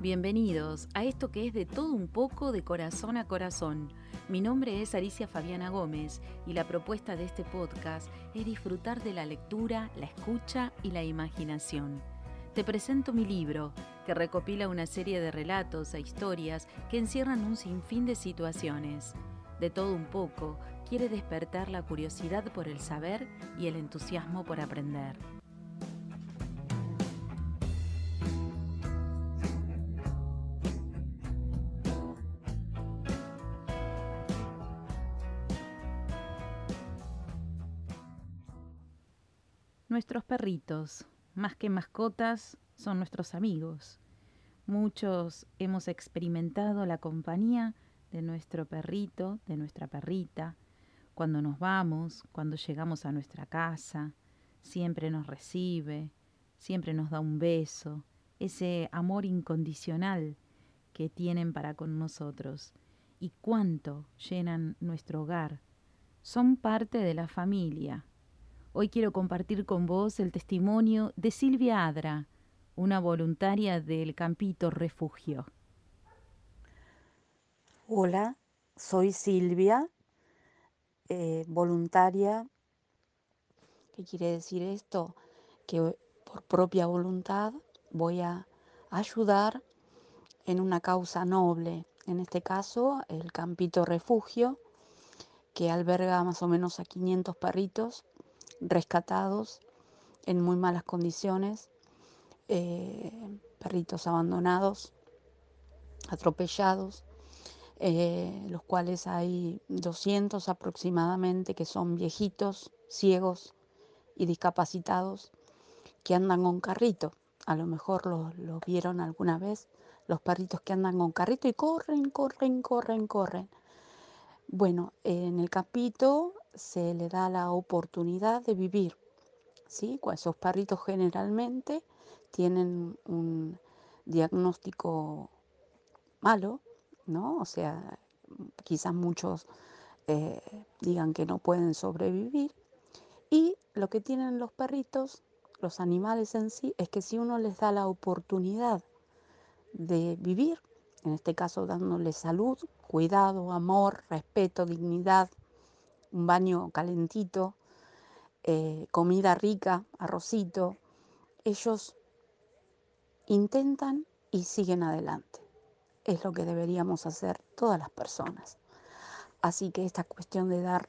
Bienvenidos a esto que es de todo un poco de corazón a corazón. Mi nombre es Alicia Fabiana Gómez y la propuesta de este podcast es disfrutar de la lectura, la escucha y la imaginación. Te presento mi libro, que recopila una serie de relatos e historias que encierran un sinfín de situaciones. De todo un poco, quiere despertar la curiosidad por el saber y el entusiasmo por aprender. Nuestros perritos, más que mascotas, son nuestros amigos. Muchos hemos experimentado la compañía de nuestro perrito, de nuestra perrita, cuando nos vamos, cuando llegamos a nuestra casa, siempre nos recibe, siempre nos da un beso, ese amor incondicional que tienen para con nosotros y cuánto llenan nuestro hogar. Son parte de la familia, Hoy quiero compartir con vos el testimonio de Silvia Adra, una voluntaria del Campito Refugio. Hola, soy Silvia, eh, voluntaria. ¿Qué quiere decir esto? Que por propia voluntad voy a ayudar en una causa noble, en este caso el Campito Refugio, que alberga más o menos a 500 perritos rescatados en muy malas condiciones, eh, perritos abandonados, atropellados, eh, los cuales hay 200 aproximadamente que son viejitos, ciegos y discapacitados que andan con carrito. A lo mejor los lo vieron alguna vez, los perritos que andan con carrito y corren, corren, corren, corren. Bueno, en el capito se le da la oportunidad de vivir. ¿sí? Esos perritos generalmente tienen un diagnóstico malo, ¿no? O sea, quizás muchos eh, digan que no pueden sobrevivir. Y lo que tienen los perritos, los animales en sí, es que si uno les da la oportunidad de vivir, en este caso dándoles salud, cuidado, amor, respeto, dignidad, un baño calentito, eh, comida rica, arrocito, ellos intentan y siguen adelante. Es lo que deberíamos hacer todas las personas. Así que esta cuestión de dar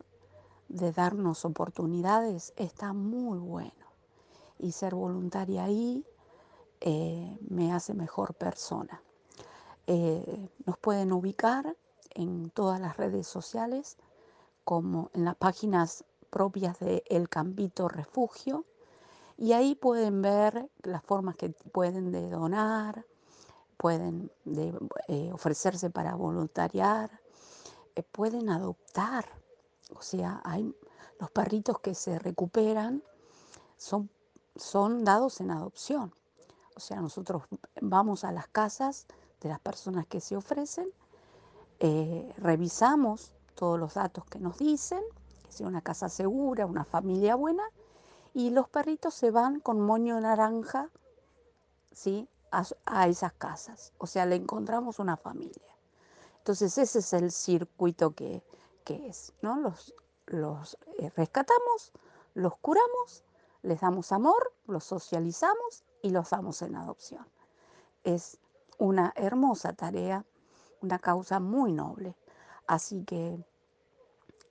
de darnos oportunidades está muy bueno. Y ser voluntaria ahí eh, me hace mejor persona. Eh, nos pueden ubicar en todas las redes sociales como en las páginas propias de El Campito Refugio y ahí pueden ver las formas que pueden de donar, pueden de, eh, ofrecerse para voluntariar, eh, pueden adoptar, o sea, los perritos que se recuperan son, son dados en adopción. O sea, nosotros vamos a las casas de las personas que se ofrecen, eh, revisamos todos los datos que nos dicen, que sea una casa segura, una familia buena, y los perritos se van con moño naranja ¿sí? a, esas casas. O sea, le encontramos una familia. Entonces ese es el circuito que, es. ¿no? Los, los eh, rescatamos, los curamos, les damos amor, los socializamos y los damos en adopción. Es una hermosa tarea, una causa muy noble. Así que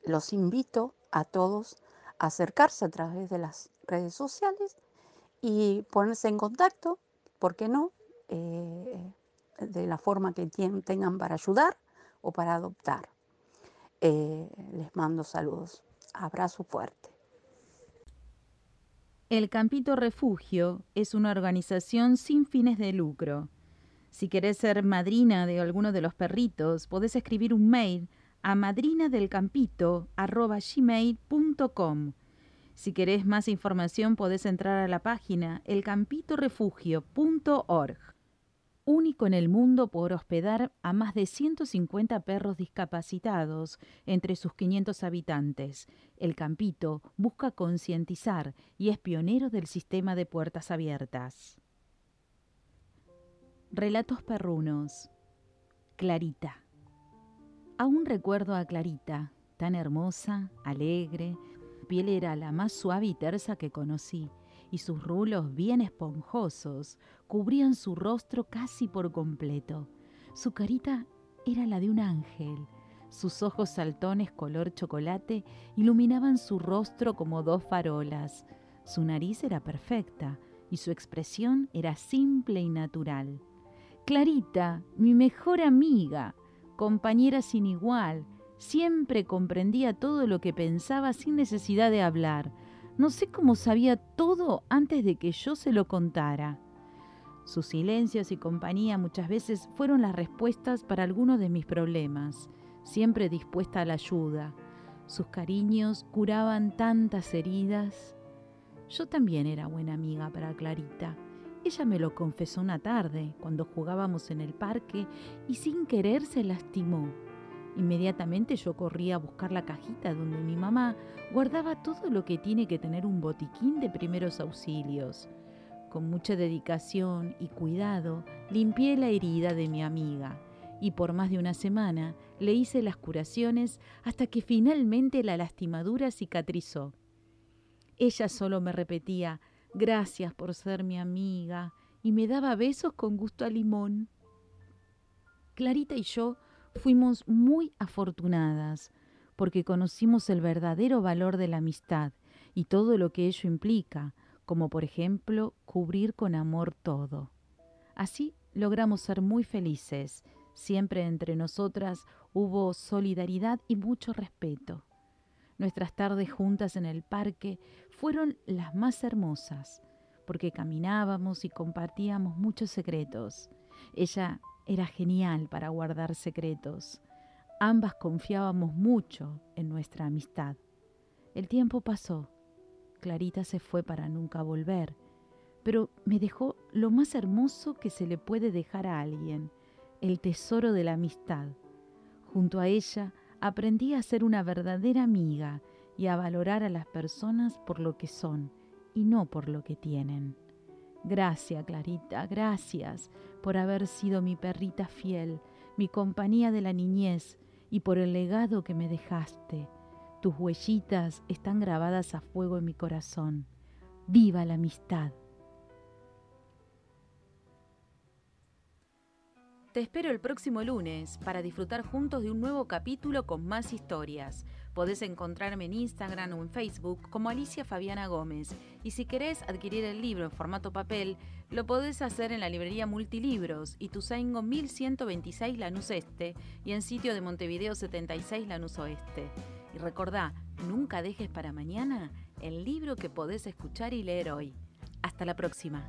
los invito a todos a acercarse a través de las redes sociales y ponerse en contacto, ¿por qué no? Eh, de la forma que tengan para ayudar o para adoptar. Eh, les mando saludos. Abrazo fuerte. El Campito Refugio es una organización sin fines de lucro. Si querés ser madrina de alguno de los perritos, podés escribir un mail a madrinadelcampito.gmail.com. Si querés más información podés entrar a la página elcampitorefugio.org. Único en el mundo por hospedar a más de 150 perros discapacitados entre sus 500 habitantes, El Campito busca concientizar y es pionero del sistema de puertas abiertas. Relatos perrunos. Clarita. Aún recuerdo a Clarita, tan hermosa, alegre. Piel era la más suave y tersa que conocí, y sus rulos bien esponjosos cubrían su rostro casi por completo. Su carita era la de un ángel. Sus ojos saltones color chocolate iluminaban su rostro como dos farolas. Su nariz era perfecta y su expresión era simple y natural. Clarita, mi mejor amiga, compañera sin igual, siempre comprendía todo lo que pensaba sin necesidad de hablar. No sé cómo sabía todo antes de que yo se lo contara. Sus silencios y compañía muchas veces fueron las respuestas para algunos de mis problemas, siempre dispuesta a la ayuda. Sus cariños curaban tantas heridas. Yo también era buena amiga para Clarita ella me lo confesó una tarde, cuando jugábamos en el parque, y sin querer se lastimó. Inmediatamente yo corrí a buscar la cajita donde mi mamá guardaba todo lo que tiene que tener un botiquín de primeros auxilios. Con mucha dedicación y cuidado limpié la herida de mi amiga y por más de una semana le hice las curaciones hasta que finalmente la lastimadura cicatrizó. Ella solo me repetía, Gracias por ser mi amiga. Y me daba besos con gusto a limón. Clarita y yo fuimos muy afortunadas porque conocimos el verdadero valor de la amistad y todo lo que ello implica, como por ejemplo cubrir con amor todo. Así logramos ser muy felices. Siempre entre nosotras hubo solidaridad y mucho respeto. Nuestras tardes juntas en el parque fueron las más hermosas, porque caminábamos y compartíamos muchos secretos. Ella era genial para guardar secretos. Ambas confiábamos mucho en nuestra amistad. El tiempo pasó. Clarita se fue para nunca volver, pero me dejó lo más hermoso que se le puede dejar a alguien, el tesoro de la amistad. Junto a ella aprendí a ser una verdadera amiga y a valorar a las personas por lo que son y no por lo que tienen. Gracias, Clarita, gracias por haber sido mi perrita fiel, mi compañía de la niñez y por el legado que me dejaste. Tus huellitas están grabadas a fuego en mi corazón. ¡Viva la amistad! Te espero el próximo lunes para disfrutar juntos de un nuevo capítulo con más historias. Podés encontrarme en Instagram o en Facebook como Alicia Fabiana Gómez. Y si querés adquirir el libro en formato papel, lo podés hacer en la librería Multilibros, Ituzaingo 1126 Lanús Este y en sitio de Montevideo 76 Lanús Oeste. Y recordá, nunca dejes para mañana el libro que podés escuchar y leer hoy. Hasta la próxima.